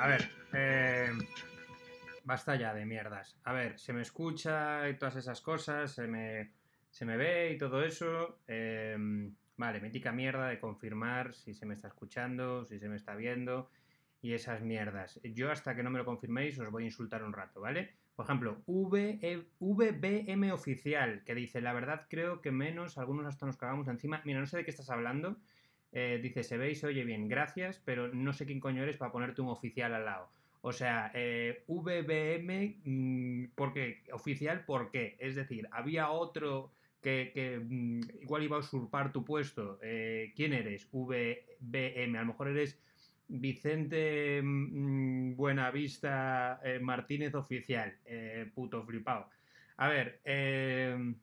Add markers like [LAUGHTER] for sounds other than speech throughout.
A ver. eh, basta ya de mierdas. A ver, se me escucha y todas esas cosas, se me, se me ve y todo eso. eh, vale, mítica mierda de confirmar si se me está escuchando, si se me está viendo y esas mierdas. Yo hasta que no me lo confirméis os voy a insultar un rato, ¿vale? Por ejemplo, V- E- VBM oficial, que dice, la verdad creo que menos, algunos hasta nos cagamos encima. Mira, no sé de qué estás hablando. Eh, dice, se ve y se oye bien, gracias, pero no sé quién coño eres para ponerte un oficial al lado. O sea, eh, VBM, mm, ¿por qué? Oficial, ¿por qué? Es decir, había otro que, mm, igual iba a usurpar tu puesto. Eh, ¿Quién eres? VBM. A lo mejor eres Vicente mm, Buenavista Martínez Oficial. Puto flipado. A ver, eh,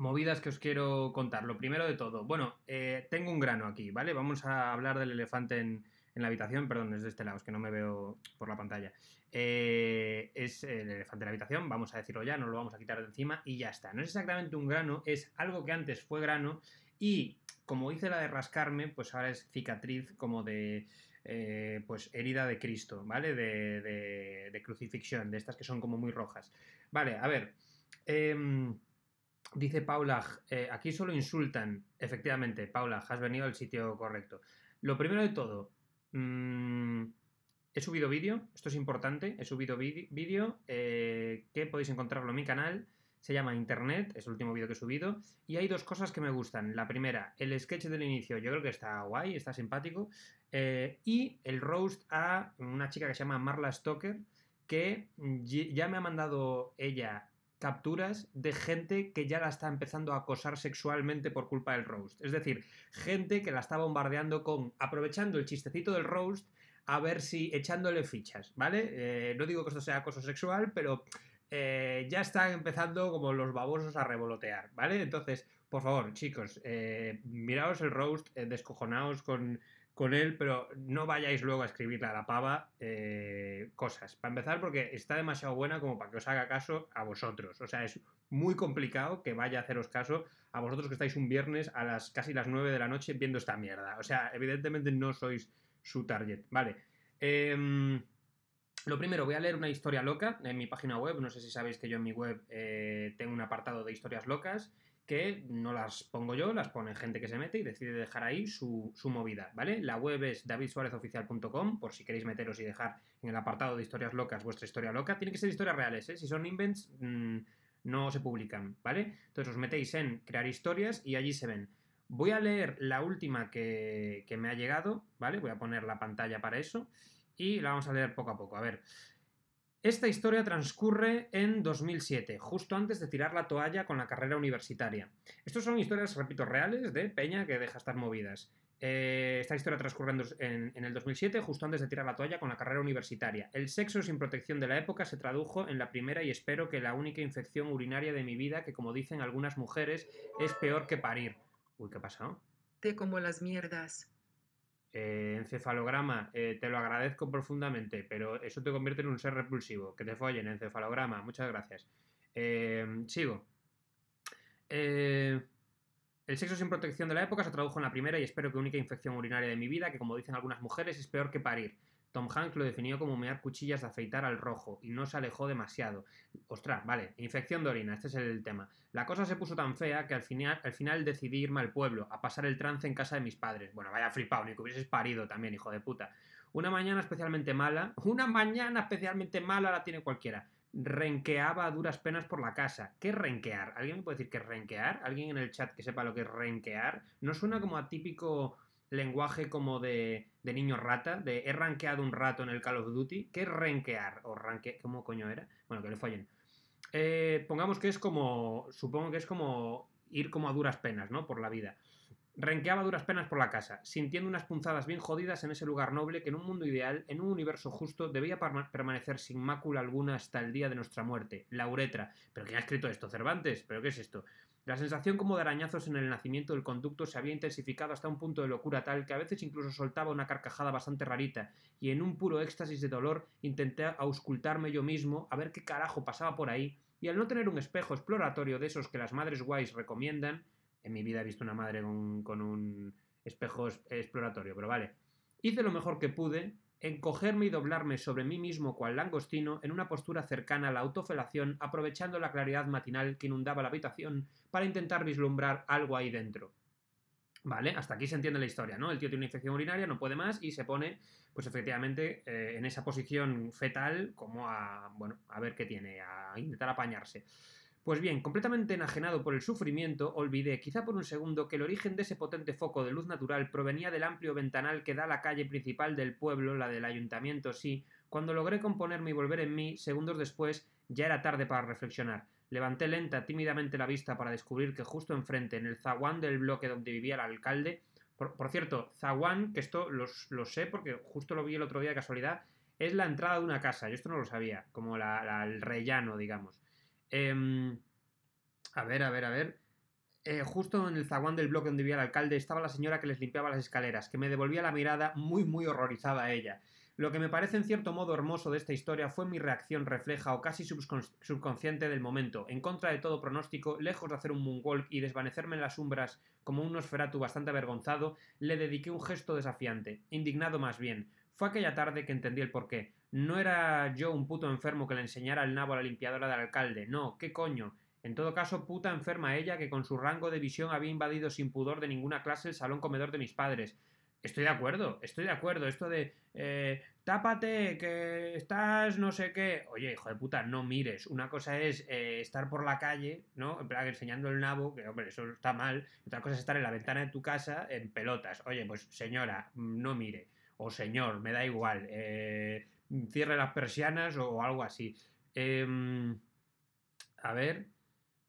movidas que os quiero contar. Lo primero de todo, bueno, eh, tengo un grano aquí, ¿vale? Vamos a hablar del elefante en, en la habitación, perdón, es de este lado, es que no me veo por la pantalla. Eh, es el elefante en la habitación, vamos a decirlo ya, no lo vamos a quitar de encima y ya está. No es exactamente un grano, es algo que antes fue grano y como hice la de rascarme, pues ahora es cicatriz como de, eh, pues herida de Cristo, ¿vale? De, de, de crucifixión, de estas que son como muy rojas. Vale, a ver. em, Dice Paula, eh, aquí solo insultan. Efectivamente, Paula, has venido al sitio correcto. Lo primero de todo, mm, he subido vídeo, esto es importante, he subido vídeo eh, que podéis encontrarlo en mi canal. Se llama Internet, es el último vídeo que he subido. Y hay dos cosas que me gustan. La primera, el sketch del inicio, yo creo que está guay, está simpático. Eh, y el roast a una chica que se llama Marla Stoker, que ya me ha mandado ella capturas de gente que ya la está empezando a acosar sexualmente por culpa del roast. Es decir, gente que la está bombardeando con, aprovechando el chistecito del roast, a ver si echándole fichas, ¿vale? Eh, no digo que esto sea acoso sexual, pero eh, ya están empezando como los babosos a revolotear, ¿vale? Entonces, por favor, chicos, eh, miraos el roast, descojonaos con, con él, pero no vayáis luego a escribirle a la pava eh, cosas. Para empezar, porque está demasiado buena como para que os haga caso a vosotros. O sea, es muy complicado que vaya a haceros caso a vosotros que estáis un viernes a las casi las 9 de la noche viendo esta mierda. O sea, evidentemente no sois su target. Vale. Em, lo primero, voy a leer una historia loca en mi página web. No sé si sabéis que yo en mi web eh, tengo un apartado de historias locas que no las pongo yo, las pone gente que se mete y decide dejar ahí su, movida, ¿vale? La web es davidsuarezoficial.com, por si queréis meteros y dejar en el apartado de historias locas vuestra historia loca. Tiene que ser historias reales, ¿eh? Si son invents, mmm, no se publican, ¿vale? Entonces os metéis en crear historias y allí se ven. Voy a leer la última que, que me ha llegado, ¿vale? Voy a poner la pantalla para eso y la vamos a leer poco a poco. A ver. Esta historia transcurre en 2007, justo antes de tirar la toalla con la carrera universitaria. Estos son historias, repito, reales de Peña que deja estar movidas. Eh, esta historia transcurre en- en el 2007, justo antes de tirar la toalla con la carrera universitaria. El sexo sin protección de la época se tradujo en la primera y espero que la única infección urinaria de mi vida, que como dicen algunas mujeres, es peor que parir. Uy, ¿qué ha pasado? Te como las mierdas. Eh, encefalograma, eh, te lo agradezco profundamente, pero eso te convierte en un ser repulsivo. Que te follen, encefalograma, muchas gracias. Eh, sigo. Eh, el sexo sin protección de la época se tradujo en la primera y espero que única infección urinaria de mi vida, que como dicen algunas mujeres es peor que parir. Tom Hanks lo definió como mear cuchillas de afeitar al rojo y no se alejó demasiado. Ostras, vale, infección de orina, este es el tema. La cosa se puso tan fea que al final, al final decidí irme al pueblo, a pasar el trance en casa de mis padres. Bueno, vaya flipado, ni que hubieses parido también, hijo de puta. Una mañana especialmente mala, [LAUGHS] una mañana especialmente mala la tiene cualquiera. Renqueaba a duras penas por la casa. ¿Qué renquear? ¿Alguien me puede decir qué es renquear? ¿Alguien en el chat que sepa lo que es renquear? ¿No suena como a típico lenguaje como de, de niño rata? De he ranqueado un rato en el Call of Duty. ¿Qué es? ¿O ranque... ¿Cómo coño era? Bueno, que le follen. Eh, pongamos que es como. Supongo que es como ir como a duras penas, ¿no? Por la vida. Renqueaba duras penas por la casa, sintiendo unas punzadas bien jodidas en ese lugar noble que en un mundo ideal, en un universo justo, debía perma- permanecer sin mácula alguna hasta el día de nuestra muerte. La uretra. ¿Pero quién ha escrito esto? ¿Cervantes? ¿Pero qué es esto? La sensación como de arañazos en el nacimiento del conducto se había intensificado hasta un punto de locura tal que a veces incluso soltaba una carcajada bastante rarita, y en un puro éxtasis de dolor intenté auscultarme yo mismo a ver qué carajo pasaba por ahí, y al no tener un espejo exploratorio de esos que las madres guays recomiendan, en mi vida he visto una madre con, con un espejo es- exploratorio, pero vale. Hice lo mejor que pude encogerme y doblarme sobre mí mismo cual langostino en una postura cercana a la autofelación, aprovechando la claridad matinal que inundaba la habitación para intentar vislumbrar algo ahí dentro. Vale, hasta aquí se entiende la historia, ¿no? El tío tiene una infección urinaria, no puede más y se pone, pues efectivamente, eh, en esa posición fetal, como a, bueno, a ver qué tiene, a intentar apañarse. Pues bien, completamente enajenado por el sufrimiento, olvidé, quizá por un segundo, que el origen de ese potente foco de luz natural provenía del amplio ventanal que da la calle principal del pueblo, la del ayuntamiento, sí. Cuando logré componerme y volver en mí, segundos después, ya era tarde para reflexionar. Levanté lenta, tímidamente la vista para descubrir que justo enfrente, en el zaguán del bloque donde vivía el alcalde, por, cierto, zaguán, que esto lo sé porque justo lo vi el otro día de casualidad, es la entrada de una casa, yo esto no lo sabía, como el rellano, digamos. Em, a ver, a ver, a ver. Eh, justo en el zaguán del bloque donde vivía el alcalde estaba la señora que les limpiaba las escaleras, que me devolvía la mirada muy, muy horrorizada a ella. Lo que me parece en cierto modo hermoso de esta historia fue mi reacción refleja o casi subconsciente del momento. En contra de todo pronóstico, lejos de hacer un moonwalk y desvanecerme en las sombras como un Nosferatu bastante avergonzado, le dediqué un gesto desafiante, indignado más bien. Fue aquella tarde que entendí el porqué. No era yo un puto enfermo que le enseñara el nabo a la limpiadora del alcalde, no, ¿qué coño? En todo caso, puta enferma ella que con su rango de visión había invadido sin pudor de ninguna clase el salón comedor de mis padres. Estoy de acuerdo, estoy de acuerdo. Esto de eh, tápate, que estás no sé qué. Oye, hijo de puta, no mires. Una cosa es eh, estar por la calle, ¿no? En plan, enseñando el nabo, que hombre, eso está mal. Otra cosa es estar en la ventana de tu casa en pelotas. Oye, pues señora, no mire. O señor, me da igual. Eh, cierre las persianas o algo así. Em, a ver.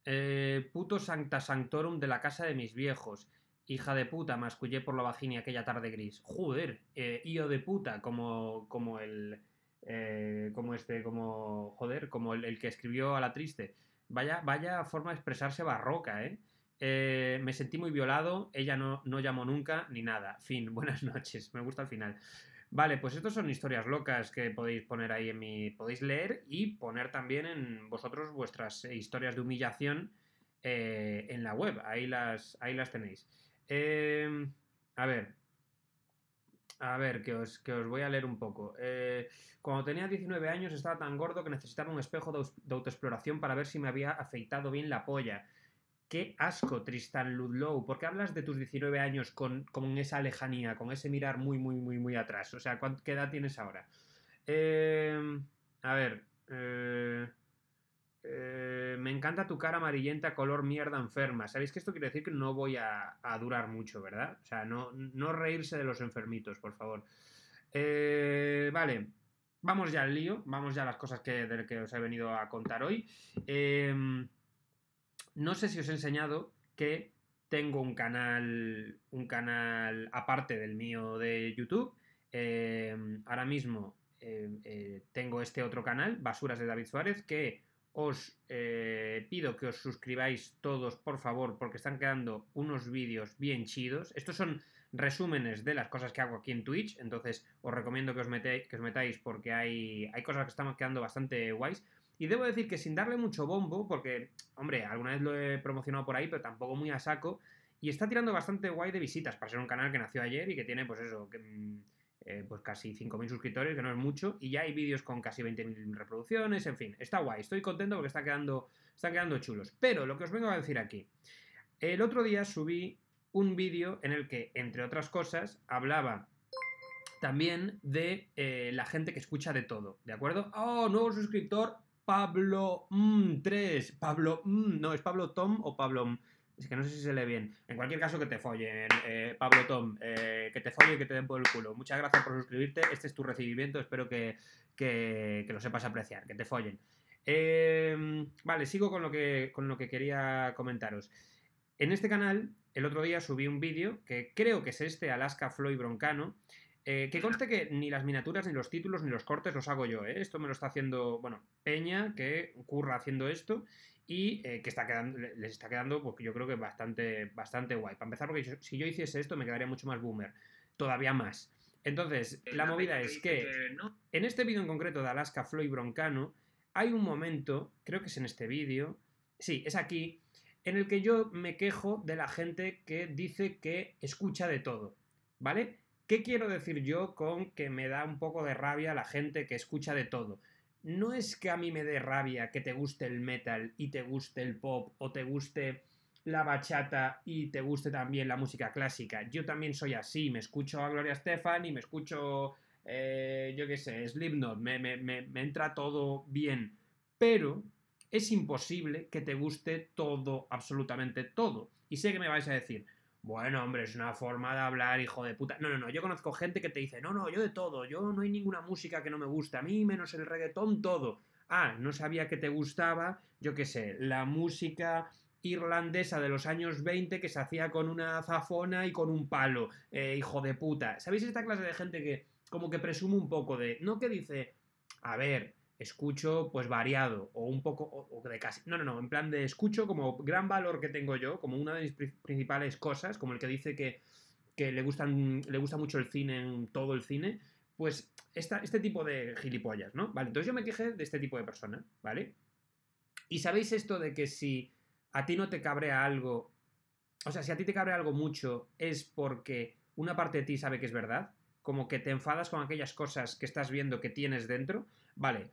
Eh, puto Sancta Sanctorum de la casa de mis viejos. Hija de puta, mascullé por la vagina aquella tarde gris. Joder, eh, de puta, como, como el. Eh, como este, como. Joder, como el, que escribió a la triste. Vaya, vaya forma de expresarse barroca, ¿eh? ¿eh? me sentí muy violado, ella no, no llamó nunca ni nada. Fin, [LAUGHS] buenas noches, me gusta el final. Vale, pues estas son historias locas que podéis poner ahí en mi. podéis leer y poner también en vosotros vuestras historias de humillación eh, en la web. Ahí las, ahí las tenéis. Em, a ver. A ver, que os, que os voy a leer un poco. Eh, cuando tenía 19 años estaba tan gordo que necesitaba un espejo de autoexploración para ver si me había afeitado bien la polla. Qué asco, Tristan Ludlow. ¿Por qué hablas de tus 19 años con, esa lejanía, con ese mirar muy, muy, muy, muy atrás? O sea, ¿qué edad tienes ahora? Em, a ver. Eh, eh, me encanta tu cara amarillenta, color mierda enferma. ¿Sabéis que esto quiere decir que no voy a, durar mucho, verdad? O sea, no, no, reírse de los enfermitos, por favor. Eh, vale, vamos ya al lío. Vamos ya a las cosas que, de que os he venido a contar hoy. Eh, no sé si os he enseñado que tengo un canal, un canal aparte del mío de YouTube. Em, ahora mismo em, eh, tengo este otro canal, Basuras de David Suárez, que os eh, pido que os suscribáis todos, por favor, porque están quedando unos vídeos bien chidos. Estos son resúmenes de las cosas que hago aquí en Twitch, entonces os recomiendo que os, metéis, que os metáis porque hay, hay cosas que están quedando bastante guays. Y debo decir que sin darle mucho bombo, porque, hombre, alguna vez lo he promocionado por ahí, pero tampoco muy a saco, y está tirando bastante guay de visitas para ser un canal que nació ayer y que tiene, pues eso, mm, eh, pues casi 5.000 suscriptores, que no es mucho, y ya hay vídeos con casi 20.000 reproducciones, en fin, está guay, estoy contento porque está quedando, están quedando chulos. Pero lo que os vengo a decir aquí, el otro día subí un vídeo en el que, entre otras cosas, hablaba también de eh, la gente que escucha de todo, ¿de acuerdo? Oh, nuevo suscriptor, Pablo 3. Pablo, no, ¿es Pablo Tom o Pablo? Es que no sé si se lee bien. En cualquier caso, que te follen, eh, Pablo Tom. Eh, que te follen y que te den por el culo. Muchas gracias por suscribirte. Este es tu recibimiento. Espero que, lo sepas apreciar. Que te follen. Em, vale, sigo con lo, que, con lo que quería comentaros. En este canal, el otro día subí un vídeo que creo que es este, Alaska Floyd Broncano, eh, que conste que ni las miniaturas, ni los títulos, ni los cortes los hago yo, ¿eh? Esto me lo está haciendo, bueno, Peña, que curra haciendo esto y eh, que está quedando, les está quedando, pues yo creo que bastante, bastante guay. Para empezar, porque si yo hiciese esto me quedaría mucho más boomer, todavía más. Entonces, la movida es que en este vídeo en concreto de Alaska Floyd Broncano, hay un momento, creo que es en este vídeo, sí, es aquí, en el que yo me quejo de la gente que dice que escucha de todo, ¿vale? ¿Qué quiero decir yo con que me da un poco de rabia la gente que escucha de todo? No es que a mí me dé rabia que te guste el metal y te guste el pop o te guste la bachata y te guste también la música clásica. Yo también soy así, me escucho a Gloria Estefan y me escucho, eh, yo qué sé, Slipknot, me, entra todo bien. Pero es imposible que te guste todo, absolutamente todo. Y sé que me vais a decir, bueno, hombre, es una forma de hablar, hijo de puta. No, no, no, yo conozco gente que te dice, no, no, yo de todo, yo no hay ninguna música que no me guste, a mí menos el reggaetón, todo. Ah, no sabía que te gustaba, yo qué sé, la música irlandesa de los años 20 que se hacía con una zafona y con un palo, eh, hijo de puta. ¿Sabéis esta clase de gente que como que presume un poco de, no que dice, a ver, escucho pues variado o un poco o, de casi no no no en plan de escucho como gran valor que tengo yo como una de mis principales cosas como el que dice que, que le gustan le gusta mucho el cine todo el cine pues esta, este tipo de gilipollas no vale entonces yo me quejé de este tipo de persona vale y sabéis esto de que si a ti no te cabrea algo o sea si a ti te cabrea algo mucho es porque una parte de ti sabe que es verdad como que te enfadas con aquellas cosas que estás viendo que tienes dentro. Vale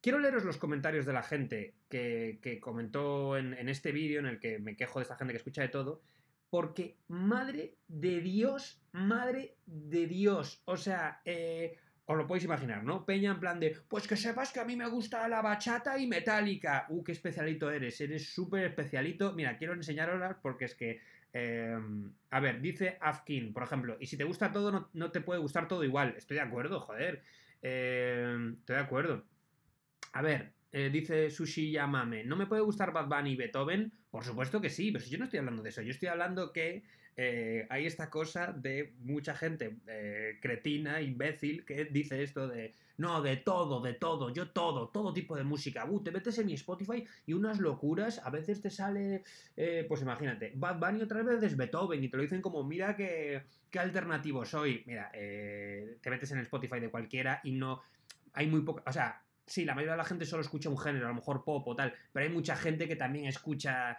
Quiero leeros los comentarios de la gente que, comentó en, este vídeo en el que me quejo de esta gente que escucha de todo, porque madre de Dios, madre de Dios, o sea, eh, os lo podéis imaginar, ¿no? Peña en plan de, pues que sepas que a mí me gusta la bachata y metálica. Uh, qué especialito eres, eres súper especialito. Mira, quiero enseñaroslas porque es que... Em, a ver, dice Afkin, por ejemplo, y si te gusta todo, no, te puede gustar todo igual. Estoy de acuerdo, joder. Em, estoy de acuerdo. A ver, eh, dice Sushi Yamame, ¿no me puede gustar Bad Bunny y Beethoven? Por supuesto que sí, pero si yo no estoy hablando de eso, yo estoy hablando que eh, hay esta cosa de mucha gente eh, cretina, imbécil, que dice esto de, no, de todo, de todo, yo todo, todo tipo de música. Uh, te metes en mi Spotify y unas locuras, a veces te sale, pues imagínate, Bad Bunny otra vez es Beethoven y te lo dicen como, mira qué, qué alternativo soy. Mira, te metes en el Spotify de cualquiera y no, hay muy poca, o sea sí, la mayoría de la gente solo escucha un género, a lo mejor pop o tal, pero hay mucha gente que también escucha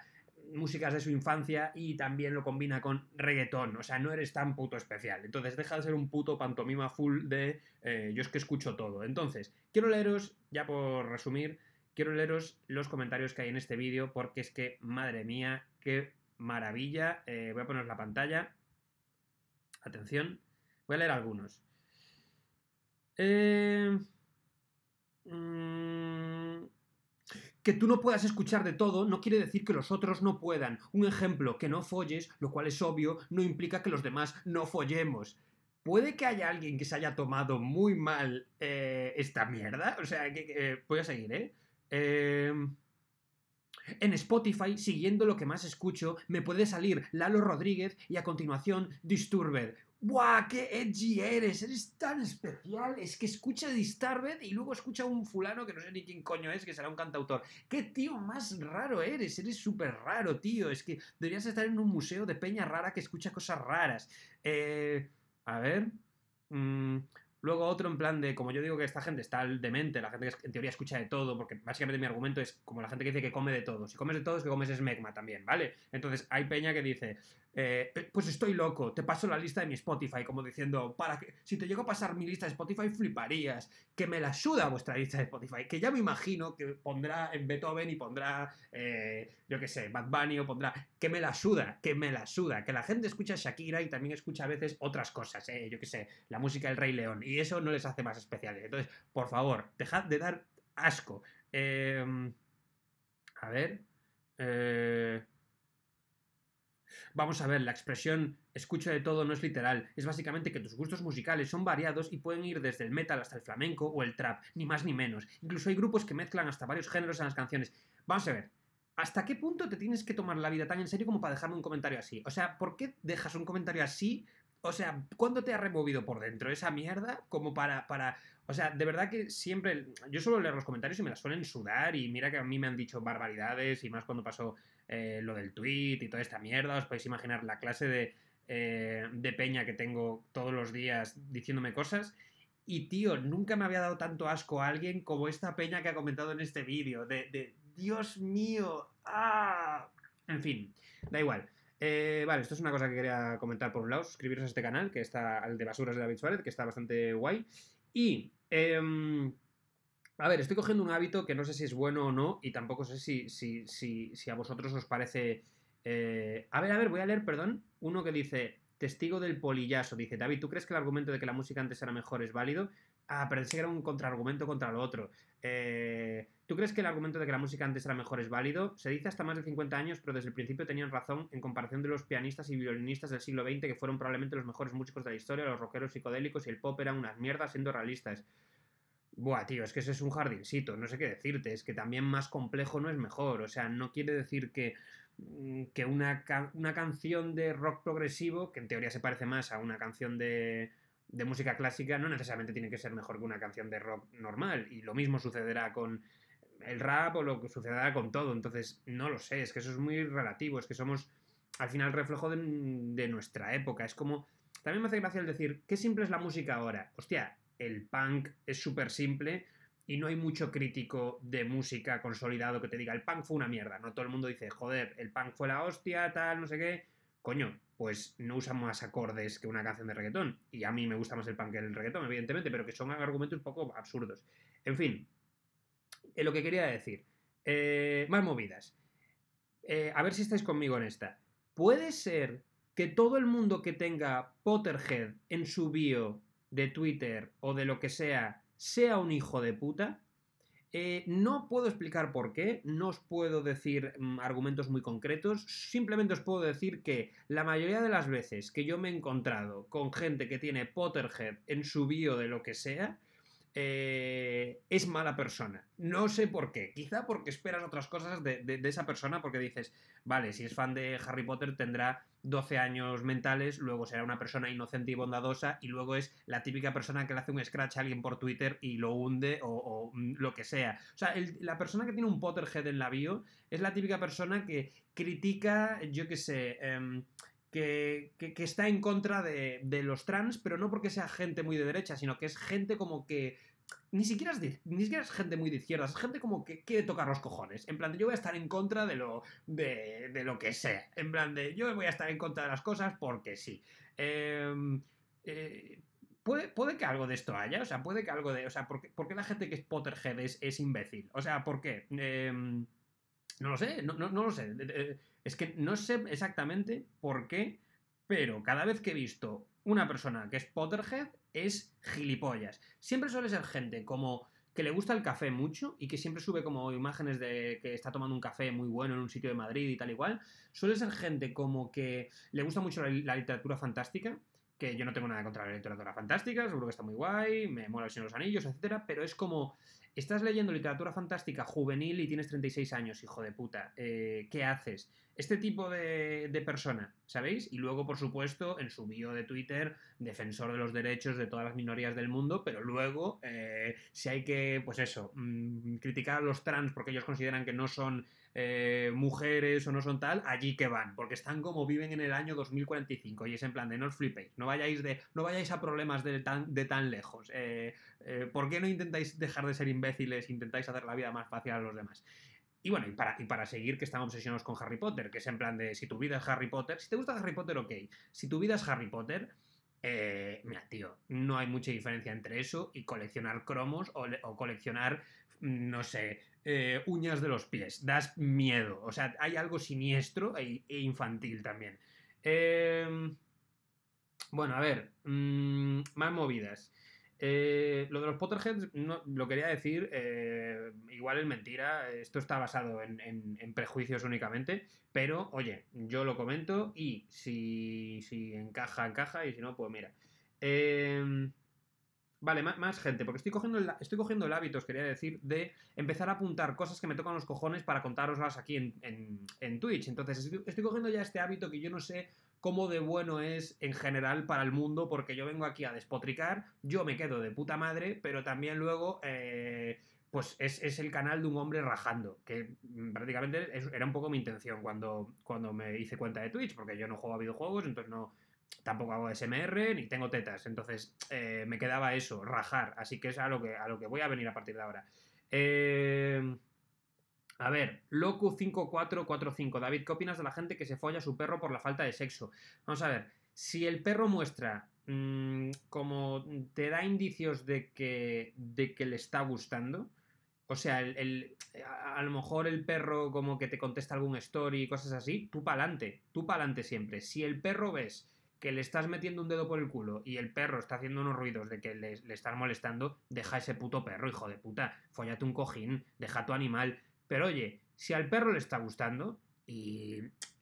músicas de su infancia y también lo combina con reggaetón, o sea, no eres tan puto especial. Entonces deja de ser un puto pantomima full de eh, yo es que escucho todo. Entonces, quiero leeros, ya por resumir, quiero leeros los comentarios que hay en este vídeo porque es que, madre mía, qué maravilla. Eh, voy a poner la pantalla. Atención, voy a leer algunos. Eh... Mm, que tú no puedas escuchar de todo no quiere decir que los otros no puedan. Un ejemplo, que no folles, lo cual es obvio, no implica que los demás no follemos. ¿Puede que haya alguien que se haya tomado muy mal eh, esta mierda? O sea, que, voy a seguir, ¿eh? ¿eh? En Spotify, siguiendo lo que más escucho, me puede salir Lalo Rodríguez y a continuación Disturbed. ¡Buah! ¡Qué edgy eres! Eres tan especial. Es que escucha Disturbed y luego escucha a un fulano que no sé ni quién coño es, que será un cantautor. ¡Qué tío más raro eres! Eres súper raro, tío. Es que deberías estar en un museo de peña rara que escucha cosas raras. Eh. A ver. Mmm, Luego otro en plan de, como yo digo que esta gente está demente, la gente que en teoría escucha de todo, porque básicamente mi argumento es como la gente que dice que come de todo. Si comes de todo es que comes esmegma también, ¿vale? Entonces hay peña que dice, eh, eh, pues estoy loco, te paso la lista de mi Spotify, como diciendo, para que, si te llego a pasar mi lista de Spotify, fliparías, que me la suda vuestra lista de Spotify, que ya me imagino que pondrá en Beethoven y pondrá, eh, yo qué sé, Bad Bunny o pondrá, que me la suda, que me la suda, que la gente escucha Shakira y también escucha a veces otras cosas, yo qué sé, la música del Rey León, y eso no les hace más especiales. Entonces, por favor, dejad de dar asco. Em, a ver. Eh, Vamos a ver, la expresión escucho de todo no es literal, es básicamente que tus gustos musicales son variados y pueden ir desde el metal hasta el flamenco o el trap, ni más ni menos. Incluso hay grupos que mezclan hasta varios géneros en las canciones. Vamos a ver, ¿hasta qué punto te tienes que tomar la vida tan en serio como para dejarme un comentario así? O sea, ¿por qué dejas un comentario así? O sea, ¿cuándo te ha removido por dentro esa mierda como para, para... O sea, de verdad que siempre... Yo suelo leer los comentarios y me las suelen sudar y mira que a mí me han dicho barbaridades y más cuando pasó eh, lo del tweet y toda esta mierda, os podéis imaginar la clase de, eh, de peña que tengo todos los días diciéndome cosas. Y tío, nunca me había dado tanto asco a alguien como esta peña que ha comentado en este vídeo. De, Dios mío. ¡Ah! En fin, da igual. Eh, vale, esto es una cosa que quería comentar por un lado. Suscribiros a este canal, que está al de basuras de David Suárez, que está bastante guay. Y. em, a ver, estoy cogiendo un hábito que no sé si es bueno o no, y tampoco sé si, si, si, si a vosotros os parece. eh, A ver, a ver, voy a leer, perdón. Uno que dice. Testigo del polillazo. Dice, David, ¿tú crees que el argumento de que la música antes era mejor es válido? Ah, pero que era un contraargumento contra lo otro. Eh, ¿Tú crees que el argumento de que la música antes era mejor es válido? Se dice hasta más de 50 años, pero desde el principio tenían razón en comparación de los pianistas y violinistas del siglo XX, que fueron probablemente los mejores músicos de la historia, los rockeros psicodélicos y el pop eran unas mierdas siendo realistas. Buah, tío, es que ese es un jardincito, no sé qué decirte, es que también más complejo no es mejor, o sea, no quiere decir que, mm, que una, una canción de rock progresivo, que en teoría se parece más a una canción de, de música clásica, no necesariamente tiene que ser mejor que una canción de rock normal, y lo mismo sucederá con el rap o lo que sucederá con todo, entonces no lo sé, es que eso es muy relativo, es que somos al final reflejo de, de nuestra época, es como... También me hace gracia el decir, qué simple es la música ahora. Hostia, el punk es súper simple y no hay mucho crítico de música consolidado que te diga, el punk fue una mierda. No todo el mundo dice, joder, el punk fue la hostia, tal, no sé qué. Coño, pues no usan más acordes que una canción de reggaetón. Y a mí me gusta más el punk que el reggaetón, evidentemente, pero que son argumentos un poco absurdos. En fin, eh, lo que quería decir. Eh, más movidas. Eh, a ver si estáis conmigo en esta. ¿Puede ser que todo el mundo que tenga Potterhead en su bio de Twitter o de lo que sea sea un hijo de puta? Eh, no puedo explicar por qué, no os puedo decir mm, argumentos muy concretos, simplemente os puedo decir que la mayoría de las veces que yo me he encontrado con gente que tiene Potterhead en su bio de lo que sea, eh, es mala persona. No sé por qué. Quizá porque esperas otras cosas de, esa persona, porque dices, vale, si es fan de Harry Potter tendrá 12 años mentales, luego será una persona inocente y bondadosa, y luego es la típica persona que le hace un scratch a alguien por Twitter y lo hunde o, mm, lo que sea. O sea, la persona que tiene un Potterhead en la bio es la típica persona que critica, yo qué sé, em, que, está en contra de, los trans, pero no porque sea gente muy de derecha, sino que es gente como que ni siquiera, es ni siquiera es gente muy de izquierdas, es gente como que quiere tocar los cojones. En plan, de yo voy a estar en contra de lo, de, lo que sea. En plan, de yo voy a estar en contra de las cosas porque sí. Em, eh, puede, puede que algo de esto haya, o sea, puede que algo de. O sea, ¿por qué, la gente que es Potterhead es, es imbécil? O sea, ¿por qué? Em, no lo sé, no, no, no lo sé. Eh, Es que no sé exactamente por qué, pero cada vez que he visto una persona que es Potterhead es gilipollas. Siempre suele ser gente como que le gusta el café mucho y que siempre sube como imágenes de que está tomando un café muy bueno en un sitio de Madrid y tal igual. Suele ser gente como que le gusta mucho la, literatura fantástica, que yo no tengo nada contra la literatura fantástica, seguro que está muy guay, me mola el Señor de los Anillos, etcétera, pero es como estás leyendo literatura fantástica juvenil y tienes 36 años, hijo de puta. Eh, ¿Qué haces? Este tipo de, de persona, ¿sabéis? Y luego, por supuesto, en su bio de Twitter, defensor de los derechos de todas las minorías del mundo, pero luego, eh, si hay que, pues eso, mm, criticar a los trans porque ellos consideran que no son eh, mujeres o no son tal, allí que van, porque están como viven en el año 2045 y es en plan de no os flipéis, no vayáis, de, no vayáis a problemas de tan, de tan lejos. Eh, eh, ¿Por qué no intentáis dejar de ser imbéciles, intentáis hacer la vida más fácil a los demás? Y bueno, y para, y para seguir que están obsesionados con Harry Potter, que es en plan de si tu vida es Harry Potter, si te gusta Harry Potter, ok. Si tu vida es Harry Potter, eh, mira, tío, no hay mucha diferencia entre eso y coleccionar cromos o, le- o coleccionar, no sé, eh, uñas de los pies. Das miedo. O sea, hay algo siniestro e, e infantil también. Em, bueno, a ver, mm, más movidas. Eh, lo de los Potterheads no, lo quería decir, eh, igual es mentira, esto está basado en, prejuicios únicamente, pero oye, yo lo comento y si, si encaja, encaja y si no, pues mira. Em, Vale, ma- más, gente, porque estoy cogiendo, el, estoy cogiendo el hábito, os quería decir, de empezar a apuntar cosas que me tocan los cojones para contároslas aquí en, en- Twitch. Entonces, estoy, cogiendo ya este hábito que yo no sé cómo de bueno es en general para el mundo, porque yo vengo aquí a despotricar, yo me quedo de puta madre, pero también luego, eh, pues es, es el canal de un hombre rajando, que prácticamente era un poco mi intención cuando, cuando me hice cuenta de Twitch, porque yo no juego a videojuegos, entonces no, tampoco hago SMR ni tengo tetas. Entonces eh, me quedaba eso, rajar. Así que es a lo que, a lo que voy a venir a partir de ahora. Eh, A ver, Locu5445. David, ¿qué opinas de la gente que se folla a su perro por la falta de sexo? Vamos a ver, si el perro muestra mm, como te da indicios de que, de que le está gustando, o sea, el, a, lo mejor el perro como que te contesta algún story y cosas así, tú pa'lante, tú pa'lante siempre. Si el perro ves que le estás metiendo un dedo por el culo y el perro está haciendo unos ruidos de que le, le estás molestando, deja ese puto perro, hijo de puta. Follate un cojín, deja tu animal. Pero oye, si al perro le está gustando y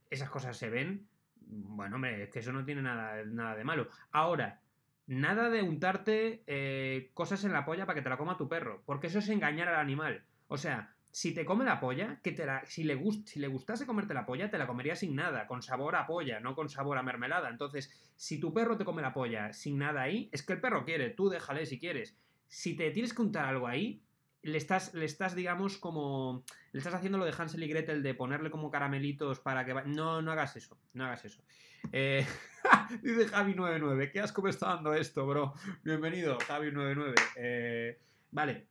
esas cosas se ven, bueno, hombre, es que eso no tiene nada, nada de malo. Ahora, nada de untarte eh, cosas en la polla para que te la coma tu perro, porque eso es engañar al animal. O sea, si te come la polla, que te la, si, le si le gustase comerte la polla, te la comería sin nada, con sabor a polla, no con sabor a mermelada. Entonces, si tu perro te come la polla sin nada ahí, es que el perro quiere, tú déjale si quieres. Si te tienes que untar algo ahí, le estás, le estás, digamos, como. Le estás haciendo lo de Hansel y Gretel de ponerle como caramelitos para que. Va... No, no hagas eso. No hagas eso. Eh... [LAUGHS] Dice Javi99. ¿Qué asco me está dando esto, bro? Bienvenido, Javi99. Eh... Vale.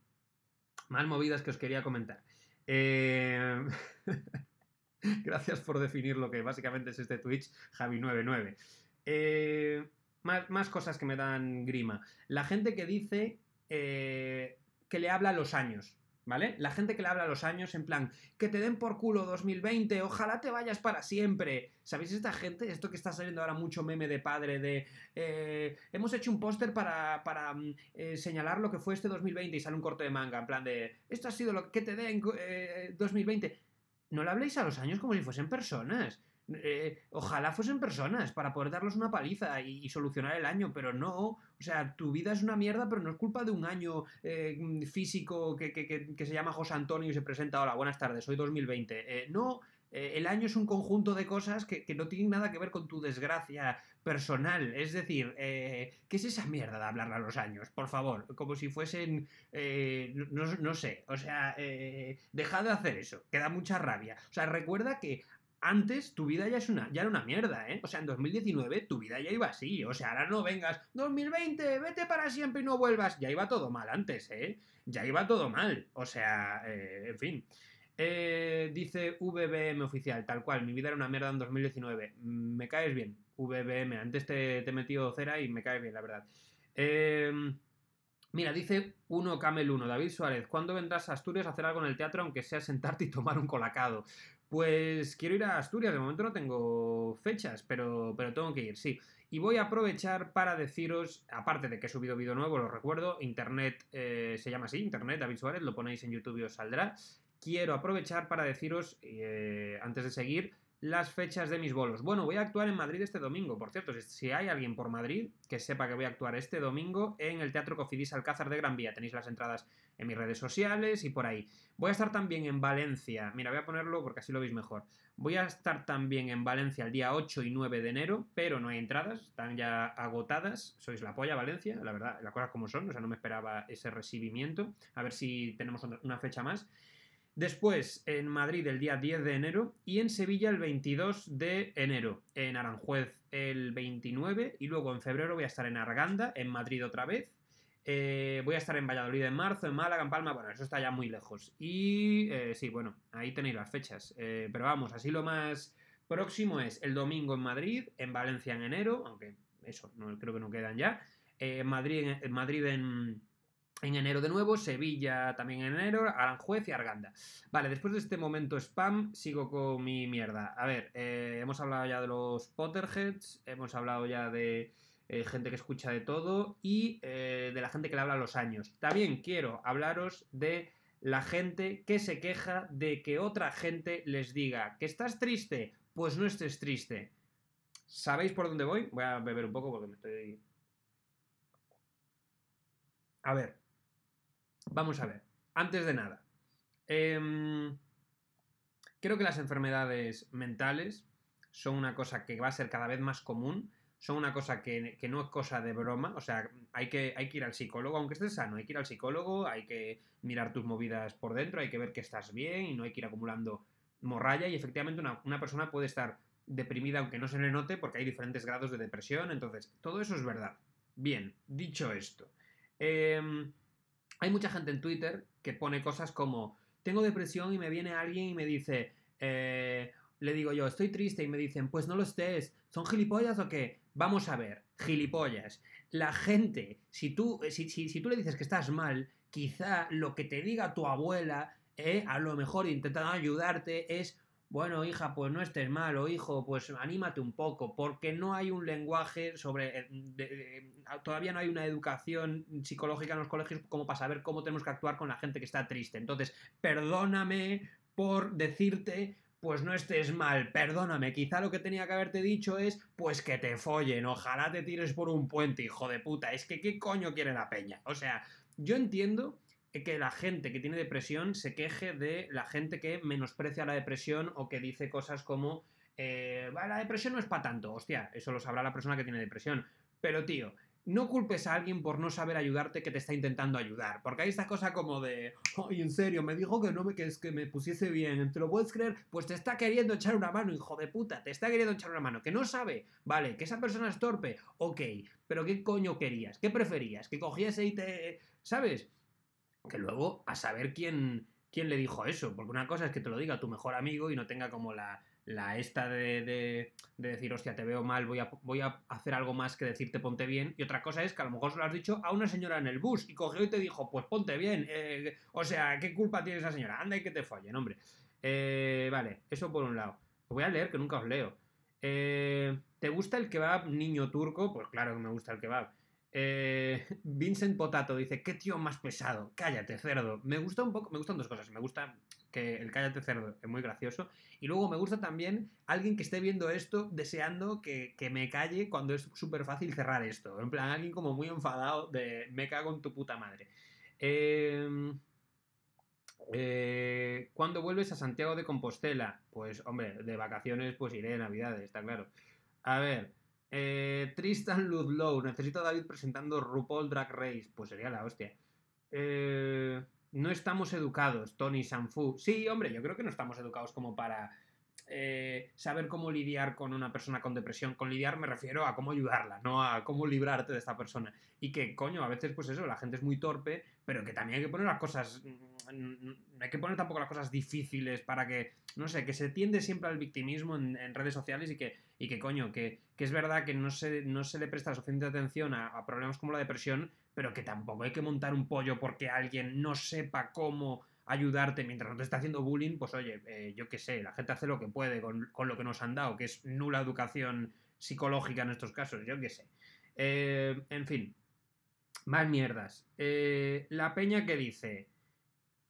Más movidas que os quería comentar. Eh... [LAUGHS] Gracias por definir lo que básicamente es este Twitch, Javi99. Eh... Más, más, cosas que me dan grima. La gente que dice. Eh, que le habla los años, ¿vale? La gente que le habla a los años en plan, que te den por culo 2020, ojalá te vayas para siempre. ¿Sabéis esta gente? Esto que está saliendo ahora mucho meme de padre de... Eh, hemos hecho un póster para, para eh, señalar lo que fue este 2020 y sale un corte de manga en plan de... Esto ha sido lo que te den eh, 2020. No le habléis a los años como si fuesen personas. Eh, ojalá fuesen personas para poder darles una paliza y, solucionar el año, pero no. O sea, tu vida es una mierda, pero no es culpa de un año eh, físico que, que, que, que, se llama José Antonio y se presenta, hola, buenas tardes, soy 2020. Eh, no, eh, el año es un conjunto de cosas que, no tienen nada que ver con tu desgracia personal. Es decir, ¿qué es esa mierda de hablar a los años? Por favor, como si fuesen... No, no, sé, o sea, deja de hacer eso, que da mucha rabia. O sea, recuerda que antes tu vida ya es una ya era una mierda, ¿eh? O sea, en 2019 tu vida ya iba así, o sea, ahora no vengas 2020, vete para siempre y no vuelvas, ya iba todo mal antes, ¿eh? Ya iba todo mal, o sea, eh, en fin. Eh, dice VBM oficial, tal cual, mi vida era una mierda en 2019. Me caes bien, VBM, antes te, he metido cera y me caes bien, la verdad. Eh, Mira, dice uno Camel 1, David Suárez, ¿cuándo vendrás a Asturias a hacer algo en el teatro, aunque sea sentarte y tomar un colacado? Pues quiero ir a Asturias, de momento no tengo fechas, pero, pero tengo que ir, sí. Y voy a aprovechar para deciros, aparte de que he subido vídeo nuevo, lo recuerdo, Internet eh, se llama así, Internet, David Suárez, lo ponéis en YouTube y os saldrá. Quiero aprovechar para deciros, eh, antes de seguir, las fechas de mis bolos. Bueno, voy a actuar en Madrid este domingo, por cierto, si hay alguien por Madrid que sepa que voy a actuar este domingo en el Teatro Cofidis Alcázar de Gran Vía. Tenéis las entradas en mis redes sociales y por ahí. Voy a estar también en Valencia, mira, voy a ponerlo porque así lo veis mejor. Voy a estar también en Valencia el día 8 y 9 de enero, pero no hay entradas, están ya agotadas. Sois la polla Valencia, la verdad, las cosas como son, o sea, no me esperaba ese recibimiento. A ver si tenemos una fecha más. Después en Madrid el día 10 de enero y en Sevilla el 22 de enero. En Aranjuez el 29 y luego en febrero voy a estar en Arganda, en Madrid otra vez. Eh, voy a estar en Valladolid en marzo, en Málaga, en Palma, bueno, eso está ya muy lejos. Y eh, sí, bueno, ahí tenéis las fechas. Eh, pero vamos, así lo más próximo es el domingo en Madrid, en Valencia en enero, aunque eso no, creo que no quedan ya. Madrid, en, Madrid en, en enero de nuevo, Sevilla también en enero, Aranjuez y Arganda. Vale, después de este momento spam, sigo con mi mierda. A ver, hemos hablado ya de los Potterheads, hemos hablado ya de eh, gente que escucha de todo y eh, de la gente que le habla los años. También quiero hablaros de la gente que se queja de que otra gente les diga que estás triste, pues no estés triste. ¿Sabéis por dónde voy? Voy a beber un poco porque me estoy... A ver, Vamos a ver, antes de nada, eh, creo que las enfermedades mentales son una cosa que va a ser cada vez más común, son una cosa que, que, no es cosa de broma, o sea, hay que, hay que ir al psicólogo, aunque estés sano, hay que ir al psicólogo, hay que mirar tus movidas por dentro, hay que ver que estás bien y no hay que ir acumulando morralla y efectivamente una, una persona puede estar deprimida aunque no se le note porque hay diferentes grados de depresión, entonces todo eso es verdad. Bien, dicho esto, eh, hay mucha gente en Twitter que pone cosas como tengo depresión y me viene alguien y me dice, eh, le digo yo, estoy triste y me dicen, pues no lo estés, ¿son gilipollas o qué? Vamos a ver, gilipollas. La gente, si tú, si, si, tú le dices que estás mal, quizá lo que te diga tu abuela, eh, a lo mejor intentando ayudarte, es bueno, hija, pues no estés mal, o hijo, pues anímate un poco, porque no hay un lenguaje sobre... Eh, eh, todavía no hay una educación psicológica en los colegios como para saber cómo tenemos que actuar con la gente que está triste. Entonces, perdóname por decirte, pues no estés mal, perdóname, quizá lo que tenía que haberte dicho es, pues que te follen, ojalá te tires por un puente, hijo de puta, es que qué coño quiere la peña. O sea, yo entiendo que la gente que tiene depresión se queje de la gente que menosprecia la depresión o que dice cosas como eh, la depresión no es para tanto. Hostia, eso lo sabrá la persona que tiene depresión. Pero tío, no culpes a alguien por no saber ayudarte que te está intentando ayudar. Porque hay esta cosa como de, ay, en serio, me dijo que no me, que, es que me pusiese bien, ¿te lo puedes creer? Pues te está queriendo echar una mano, hijo de puta, te está queriendo echar una mano. Que no sabe, vale, que esa persona es torpe, ok, pero ¿qué coño querías? ¿Qué preferías? ¿Que cogiese y te... ¿Sabes? que luego a saber quién, quién le dijo eso, porque una cosa es que te lo diga tu mejor amigo y no tenga como la, la esta de, de, decir, hostia, te veo mal, voy a, voy a hacer algo más que decirte ponte bien, y otra cosa es que a lo mejor se lo has dicho a una señora en el bus y cogió y te dijo, pues ponte bien, eh, o sea, ¿qué culpa tiene esa señora? Anda y que te follen, hombre. Eh, vale, eso por un lado. voy a leer que nunca os leo. Eh, ¿Te gusta el kebab niño turco? Pues claro que me gusta el kebab. Eh, Vincent Potato dice, qué tío más pesado, cállate cerdo. Me gusta un poco, me gustan dos cosas, me gusta que el cállate cerdo es muy gracioso y luego me gusta también alguien que esté viendo esto deseando que, me calle cuando es súper fácil cerrar esto. En plan, alguien como muy enfadado de me cago en tu puta madre. Eh, eh, ¿Cuándo vuelves a Santiago de Compostela? Pues hombre, de vacaciones pues iré de Navidades, está claro. A ver, eh, Tristan Ludlow, necesito a David presentando RuPaul Drag Race. Pues sería la hostia. Eh, no estamos educados, Tony Sanfu. Sí, hombre, yo creo que no estamos educados como para eh, saber cómo lidiar con una persona con depresión. Con lidiar me refiero a cómo ayudarla, no a cómo librarte de esta persona. Y que, coño, a veces, pues eso, la gente es muy torpe, pero que también hay que poner las cosas. Mm, no hay que poner tampoco las cosas difíciles para que, no sé, que se tiende siempre al victimismo en, redes sociales y que, y que coño, que, es verdad que no se, no se le presta suficiente atención a problemas como la depresión, pero que tampoco hay que montar un pollo porque alguien no sepa cómo ayudarte mientras no te está haciendo bullying, pues oye, eh, yo qué sé, la gente hace lo que puede con, lo que nos han dado, que es nula educación psicológica en estos casos, yo qué sé. Eh, en fin, más mierdas. Eh, la peña que dice,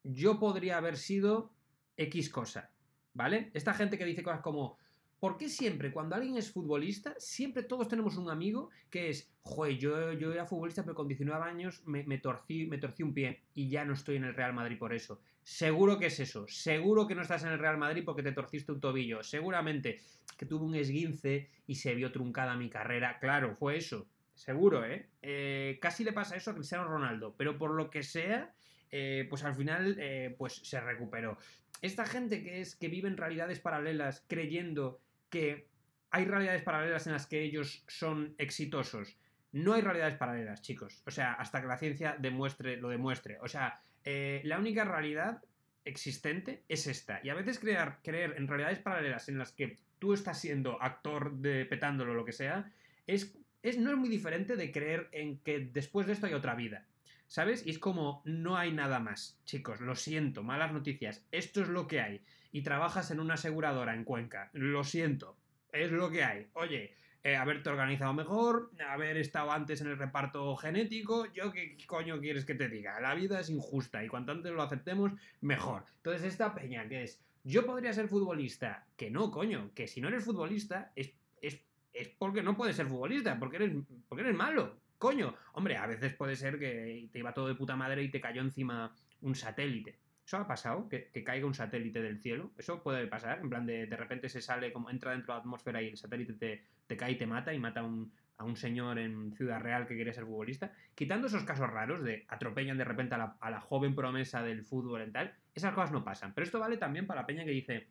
yo podría haber sido X cosa, ¿vale? Esta gente que dice cosas como, ¿Por qué siempre, cuando alguien es futbolista, siempre todos tenemos un amigo que es, joder, yo, yo era futbolista, pero con 19 años me, torcí, me torcí un pie y ya no estoy en el Real Madrid por eso? Seguro que es eso. Seguro que no estás en el Real Madrid porque te torciste un tobillo. Seguramente que tuve un esguince y se vio truncada mi carrera. Claro, fue eso. Seguro, ¿eh? eh casi le pasa eso a Cristiano Ronaldo, pero por lo que sea, eh, pues al final eh, pues se recuperó. Esta gente que es que vive en realidades paralelas creyendo que hay realidades paralelas en las que ellos son exitosos. No hay realidades paralelas, chicos. O sea, hasta que la ciencia demuestre, lo demuestre. O sea, eh, la única realidad existente es esta. Y a veces creer en realidades paralelas en las que tú estás siendo actor de petándolo o lo que sea, es, es, no es muy diferente de creer en que después de esto hay otra vida. ¿Sabes? Y es como, no hay nada más. Chicos, lo siento, malas noticias. Esto es lo que hay. Y trabajas en una aseguradora en Cuenca. Lo siento, es lo que hay. Oye, eh, haberte organizado mejor, haber estado antes en el reparto genético, yo qué coño quieres que te diga. La vida es injusta y cuanto antes lo aceptemos, mejor. Entonces, esta peña que es, yo podría ser futbolista, que no, coño, que si no eres futbolista es, es, es porque no puedes ser futbolista, porque eres, porque eres malo. Coño, hombre, a veces puede ser que te iba todo de puta madre y te cayó encima un satélite. ¿Eso ha pasado? ¿Que, caiga un satélite del cielo? Eso puede pasar, en plan de de repente se sale, como entra dentro de la atmósfera y el satélite te, te cae y te mata y mata a un señor en Ciudad Real que quiere ser futbolista. Quitando esos casos raros de atropellan de repente a la, joven promesa del fútbol y tal, esas cosas no pasan. Pero esto vale también para la peña que dice,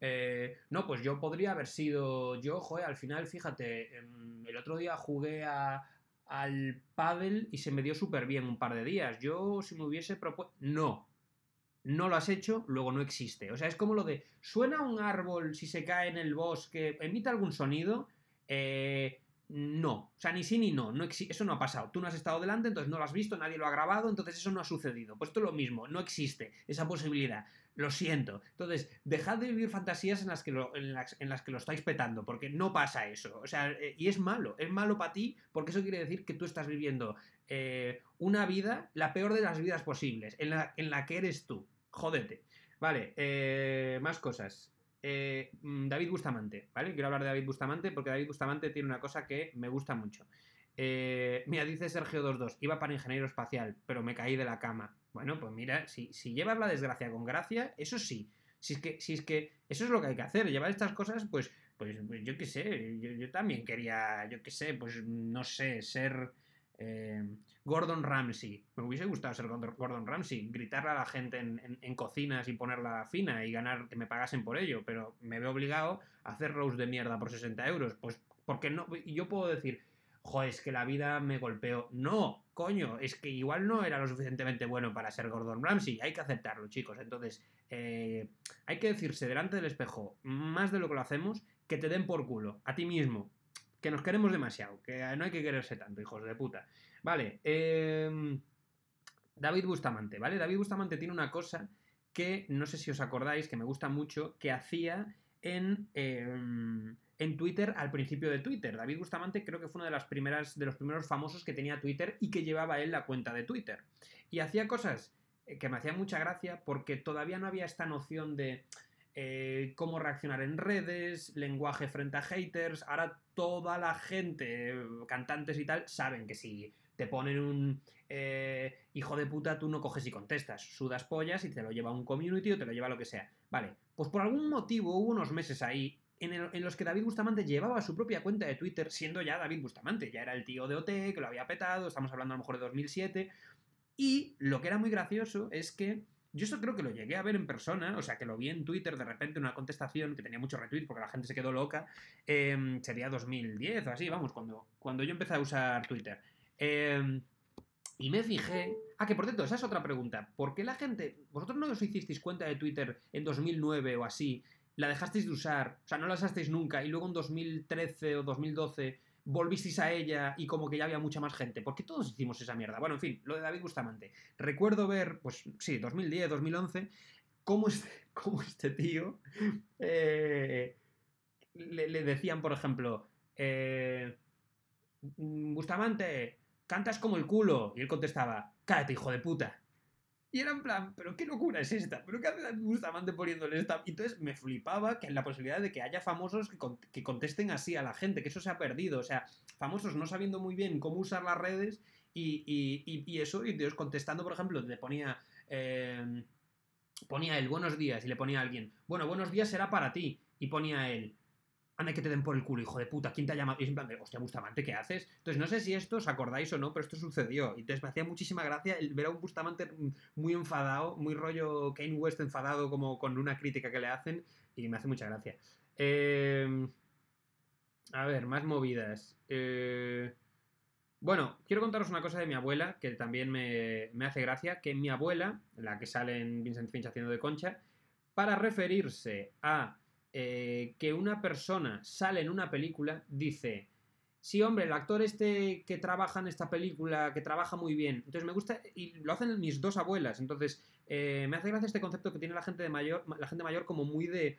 eh, no, pues yo podría haber sido. Yo, joder, al final, fíjate, em, el otro día jugué al pádel y se me dio súper bien un par de días. Yo, si me hubiese propuesto. No. no lo has hecho, luego no existe. O sea, es como lo de, suena un árbol si se cae en el bosque, emite algún sonido, eh, no, o sea, ni sí ni no, no eso no ha pasado. Tú no has estado delante, entonces no lo has visto, nadie lo ha grabado, entonces eso no ha sucedido. Pues esto es lo mismo, no existe esa posibilidad. Lo siento. Entonces, dejad de vivir fantasías en las que lo, en las, que lo estáis petando, porque no pasa eso. O sea, eh, y es malo, es malo para ti, porque eso quiere decir que tú estás viviendo eh, una vida, la peor de las vidas posibles, en la, en la que eres tú. Jódete. Vale, eh, más cosas. Eh, mm, David Bustamante, ¿vale? Quiero hablar de David Bustamante porque David Bustamante tiene una cosa que me gusta mucho. Eh, mira, dice Sergio22, iba para ingeniero espacial, pero me caí de la cama. Bueno, pues mira, si, si llevas la desgracia con gracia, eso sí. Si es, que, si es que eso es lo que hay que hacer, llevar estas cosas, pues, pues, pues yo qué sé, yo, también quería, yo qué sé, pues no sé, ser eh, Gordon Ramsay. Me hubiese gustado ser Gordon Ramsay, gritarle a la gente en, cocinas y ponerla fina y ganar que me pagasen por ello, pero me veo obligado a hacer roast de mierda por 60 euros. Pues porque no, yo puedo decir, joder, es que la vida me golpeó. No, coño, es que igual no era lo suficientemente bueno para ser Gordon Ramsay. Hay que aceptarlo, chicos. Entonces, eh, hay que decirse delante del espejo, más de lo que lo hacemos, que te den por culo, a ti mismo, que nos queremos demasiado, que no hay que quererse tanto, hijos de puta. Vale, em, David Bustamante, ¿vale? David Bustamante tiene una cosa que no sé si os acordáis, que me gusta mucho, que hacía en, em, en Twitter al principio de Twitter. David Bustamante creo que fue uno de, las primeras, de los primeros famosos que tenía Twitter y que llevaba él la cuenta de Twitter. Y hacía cosas eh, que me hacían mucha gracia porque todavía no había esta noción de eh, cómo reaccionar en redes, lenguaje frente a haters. Ahora toda la gente, cantantes y tal, saben que si te ponen un eh, hijo de puta, tú no coges y contestas. Sudas pollas y te lo lleva un community o te lo lleva lo que sea. Vale, pues por algún motivo hubo unos meses ahí en, los que David Bustamante llevaba su propia cuenta de Twitter, siendo ya David Bustamante, ya era el tío de OT, que lo había petado, estamos hablando a lo mejor de 2007. Y lo que era muy gracioso es que yo eso creo que lo llegué a ver en persona, o sea, que lo vi en Twitter de repente, una contestación que tenía muchos retweets porque la gente se quedó loca. Em, sería 2010 o así, vamos, cuando, cuando yo empecé a usar Twitter. Em, y me fijé. Ah, que por cierto, esa es otra pregunta. ¿Por qué la gente. ¿Vosotros no os hicisteis cuenta de Twitter en 2009 o así? ¿La dejasteis de usar? O sea, no la usasteis nunca y luego en 2013 o 2012 volvisteis a ella y como que ya había mucha más gente, porque todos hicimos esa mierda. Bueno, en fin, lo de David Bustamante. Recuerdo ver, pues sí, 2010, 2011, cómo este, [LAUGHS] cómo este tío eh, le, decían, por ejemplo, eh, Bustamante, cantas como el culo. Y él contestaba, cállate, hijo de puta. Y era en plan, pero qué locura es esta, pero qué hace Bustamante poniéndole esta. Y entonces me flipaba que la posibilidad de que haya famosos que, contesten así a la gente, que eso se ha perdido. O sea, famosos no sabiendo muy bien cómo usar las redes y, y, eso, y Dios contestando, por ejemplo, le ponía. Eh, ponía él buenos días y le ponía a alguien, bueno, buenos días será para ti. Y ponía él, anda que te den por el culo, hijo de puta, ¿quién te ha llamado? Y es en plan de, hostia, Bustamante, ¿qué haces? Entonces, no sé si esto os acordáis o no, pero esto sucedió. Y entonces me hacía muchísima gracia el ver a un Bustamante muy enfadado, muy rollo Kane West enfadado como con una crítica que le hacen, y me hace mucha gracia. Em, a ver, más movidas. Eh, bueno, quiero contaros una cosa de mi abuela, que también me, me hace gracia, que mi abuela, la que sale en Vincent Finch haciendo de concha, para referirse a eh, que una persona sale en una película, dice, sí, hombre, el actor este que trabaja en esta película, que trabaja muy bien. Entonces me gusta, y lo hacen mis dos abuelas. Entonces, eh, me hace gracia este concepto que tiene la gente de mayor, la gente mayor como muy de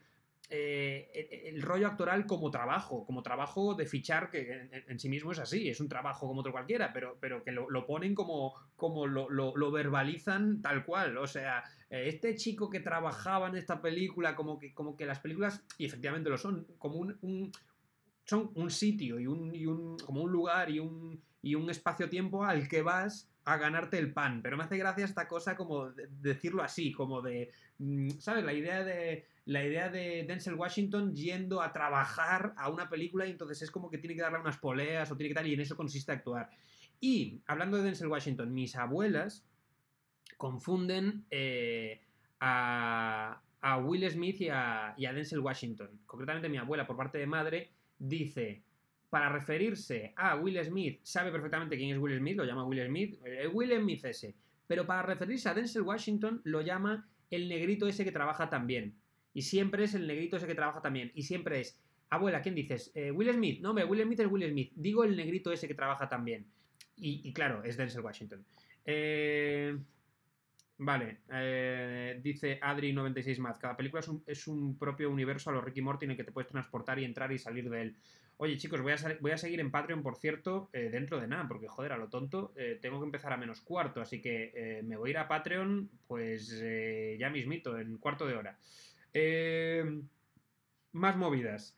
eh, el, rollo actoral como trabajo, como trabajo de fichar, que en, sí mismo es así, es un trabajo como otro cualquiera, pero, pero que lo, ponen como, como lo, verbalizan tal cual. O sea, eh, este chico que trabajaba en esta película, como que, como que las películas, y efectivamente lo son, como un, son un sitio y un, como un lugar y un, y un espacio-tiempo al que vas a ganarte el pan. Pero me hace gracia esta cosa como decirlo así, como de, mm, ¿sabes? La idea de la idea de Denzel Washington yendo a trabajar a una película y entonces es como que tiene que darle unas poleas o tiene que tal y en eso consiste actuar. Y hablando de Denzel Washington, mis abuelas confunden eh, a, Will Smith y a, y a Denzel Washington. Concretamente mi abuela por parte de madre dice para referirse a Will Smith, sabe perfectamente quién es Will Smith, lo llama Will Smith, eh, Will Smith ese, pero para referirse a Denzel Washington lo llama el negrito ese que trabaja también. Y siempre es el negrito ese que trabaja también. Y siempre es, abuela, ¿quién dices? Eh, Will Smith. No, me Will Smith es Will Smith. Digo el negrito ese que trabaja también. Y, claro, es Denzel Washington. Eh, vale, eh, dice Adri96 Maz. Cada película es un, propio universo a los Ricky Morty en el que te puedes transportar y entrar y salir de él. Oye, chicos, voy a, voy a seguir en Patreon, por cierto, dentro de nada, porque joder, a lo tonto, tengo que empezar a menos cuarto, así que me voy a ir a Patreon, pues ya mismito, en cuarto de hora. más movidas.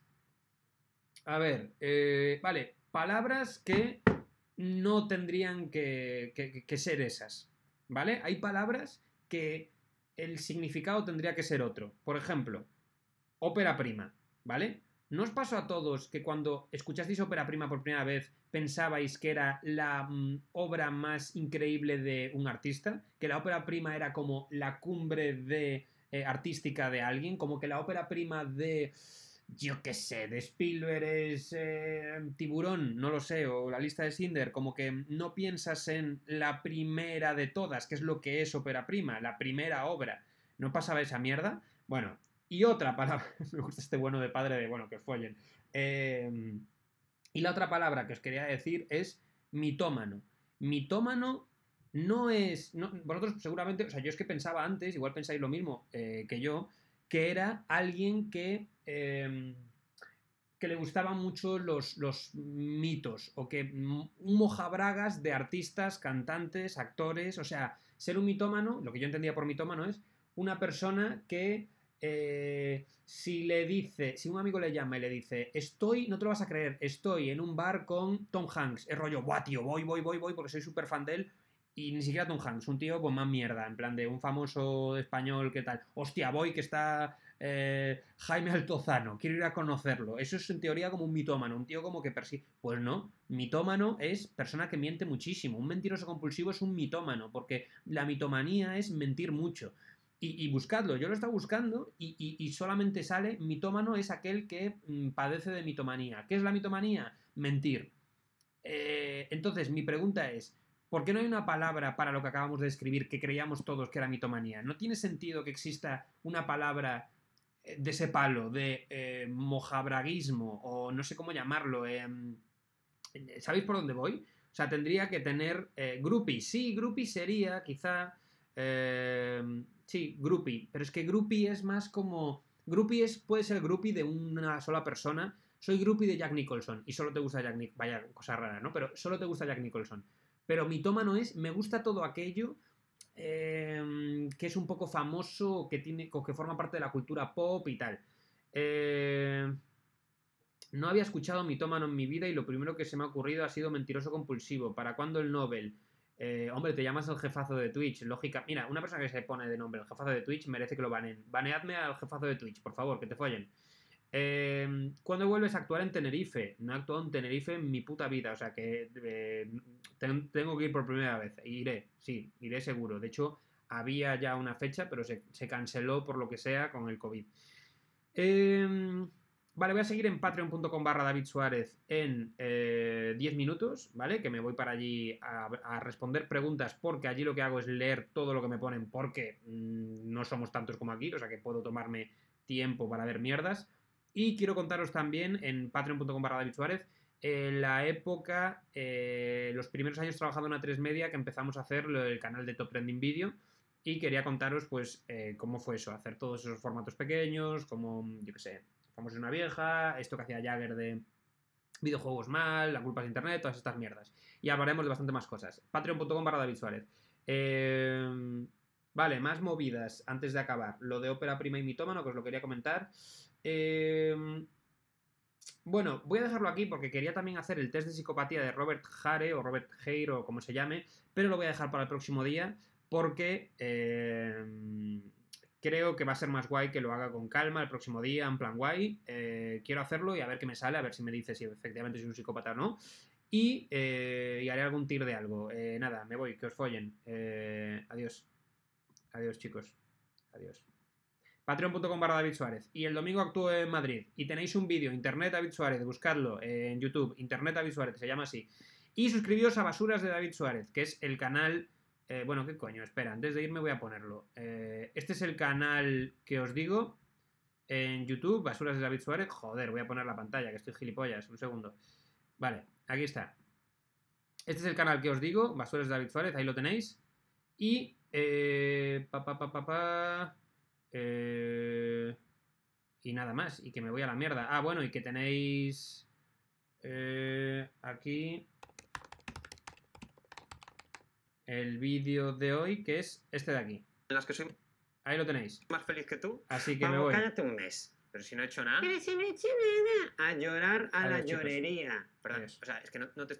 A ver, eh, vale, palabras que no tendrían que, ser esas, ¿vale? Hay palabras que el significado tendría que ser otro. Por ejemplo, ópera prima, ¿vale? ¿No os pasó a todos que cuando escuchasteis ópera prima por primera vez pensabais que era la mm, obra más increíble de un artista? Que la ópera prima era como la cumbre de, eh, artística de alguien, como que la ópera prima de yo qué sé, de Spielberg es eh, Tiburón, no lo sé, o la lista de Cinder, como que no piensas en la primera de todas, que es lo que es ópera prima, la primera obra. ¿No pasaba esa mierda? Bueno, y otra palabra, [LAUGHS] me gusta este bueno de padre de, bueno, que follen. Em, y la otra palabra que os quería decir es mitómano. Mitómano no es. vosotros seguramente, o sea, yo es que pensaba antes, igual pensáis lo mismo eh, que yo, que era alguien que, em, que le gustaban mucho los, los, mitos o que un mojabragas de artistas, cantantes, actores, o sea, ser un mitómano, lo que yo entendía por mitómano es una persona que eh, si le dice, si un amigo le llama y le dice, estoy, no te lo vas a creer, estoy en un bar con Tom Hanks, es rollo, guau, tío, voy, voy, voy, voy, porque soy súper fan de él, y ni siquiera Tom Hanks, un tío con más mierda, en plan de un famoso español que tal. Hostia, voy que está eh, Jaime Altozano, quiero ir a conocerlo. Eso es en teoría como un mitómano, un tío como que persigue. Pues no, mitómano es persona que miente muchísimo. Un mentiroso compulsivo es un mitómano, porque la mitomanía es mentir mucho. Y, buscadlo, yo lo he estado buscando y, solamente sale mitómano es aquel que mm, padece de mitomanía. ¿Qué es la mitomanía? Mentir. Eh, entonces, mi pregunta es, ¿Por qué no hay una palabra para lo que acabamos de describir que creíamos todos que era mitomanía? ¿No tiene sentido que exista una palabra de ese palo, de eh, mojabraguismo, o no sé cómo llamarlo? Em, ¿Sabéis por dónde voy? O sea, tendría que tener eh, groupie. Sí, groupie sería, quizá. Em, sí, groupie. Pero es que groupie es más como. Groupie es, puede ser groupie de una sola persona. Soy groupie de Jack Nicholson y solo te gusta Jack Nicholson. Vaya cosa rara, ¿no? Pero solo te gusta Jack Nicholson. Pero mitómano es, me gusta todo aquello em, que es un poco famoso, que, tiene, que forma parte de la cultura pop y tal. Eh, no había escuchado mitómano en mi vida y lo primero que se me ha ocurrido ha sido mentiroso compulsivo. ¿Para cuándo el Nobel? Eh, hombre, te llamas el jefazo de Twitch, lógica. Mira, una persona que se pone de nombre el jefazo de Twitch merece que lo banen. Baneadme al jefazo de Twitch, por favor, que te follen. Eh, ¿Cuándo vuelves a actuar en Tenerife? No he actuado en Tenerife en mi puta vida, o sea que eh, tengo que ir por primera vez. Iré, sí, iré seguro. De hecho, había ya una fecha, pero se, canceló por lo que sea con el COVID. Em, vale, voy a seguir en patreon.com barra David Suárez en 10 eh, minutos, ¿vale? Que me voy para allí a, responder preguntas porque allí lo que hago es leer todo lo que me ponen porque mm, no somos tantos como aquí, o sea que puedo tomarme tiempo para ver mierdas. Y quiero contaros también en patreon.com barra David Suárez en la época, eh, los primeros años trabajando en A3 Media que empezamos a hacer el canal de Top Trending Video y quería contaros pues eh, cómo fue eso, hacer todos esos formatos pequeños, como, yo qué sé, Famoso una vieja, esto que hacía Jagger de videojuegos mal, la culpa es internet, todas estas mierdas. Y hablaremos de bastante más cosas. Patreon.com barra David Suárez. Eh, vale, más movidas antes de acabar. Lo de ópera prima y mitómano, que os lo quería comentar. Em, bueno, voy a dejarlo aquí porque quería también hacer el test de psicopatía de Robert Hare o Robert Hare o como se llame, pero lo voy a dejar para el próximo día porque em, creo que va a ser más guay que lo haga con calma el próximo día, en plan guay. Eh, quiero hacerlo y a ver qué me sale, a ver si me dice si efectivamente soy un psicópata o no. Y, eh, haré algún tir de algo. Eh, nada, me voy, que os follen. adiós. Adiós, chicos. Adiós patreon.com barra David Suárez. Y el domingo actúo en Madrid. Y tenéis un vídeo, Internet David Suárez, buscadlo en YouTube, Internet David Suárez, se llama así. Y suscribíos a Basuras de David Suárez, que es el canal Eh, bueno, ¿qué coño? Espera, antes de irme voy a ponerlo. Eh, este es el canal que os digo en YouTube, Basuras de David Suárez. Joder, voy a poner la pantalla, que estoy gilipollas. Un segundo. Vale, aquí está. Este es el canal que os digo, Basuras de David Suárez, ahí lo tenéis. Y... Eh, pa, pa, pa, eh, y nada más, y que me voy a la mierda. Ah, bueno, y que tenéis... eh, aquí el vídeo de hoy, que es este de aquí. En las que soy Ahí lo tenéis. más feliz que tú. Así que me Vamos, voy. cállate un mes. Pero si no he hecho nada. Pero si no he hecho nada. A llorar a la llorería. Perdón, Adiós. o sea, es que no, no te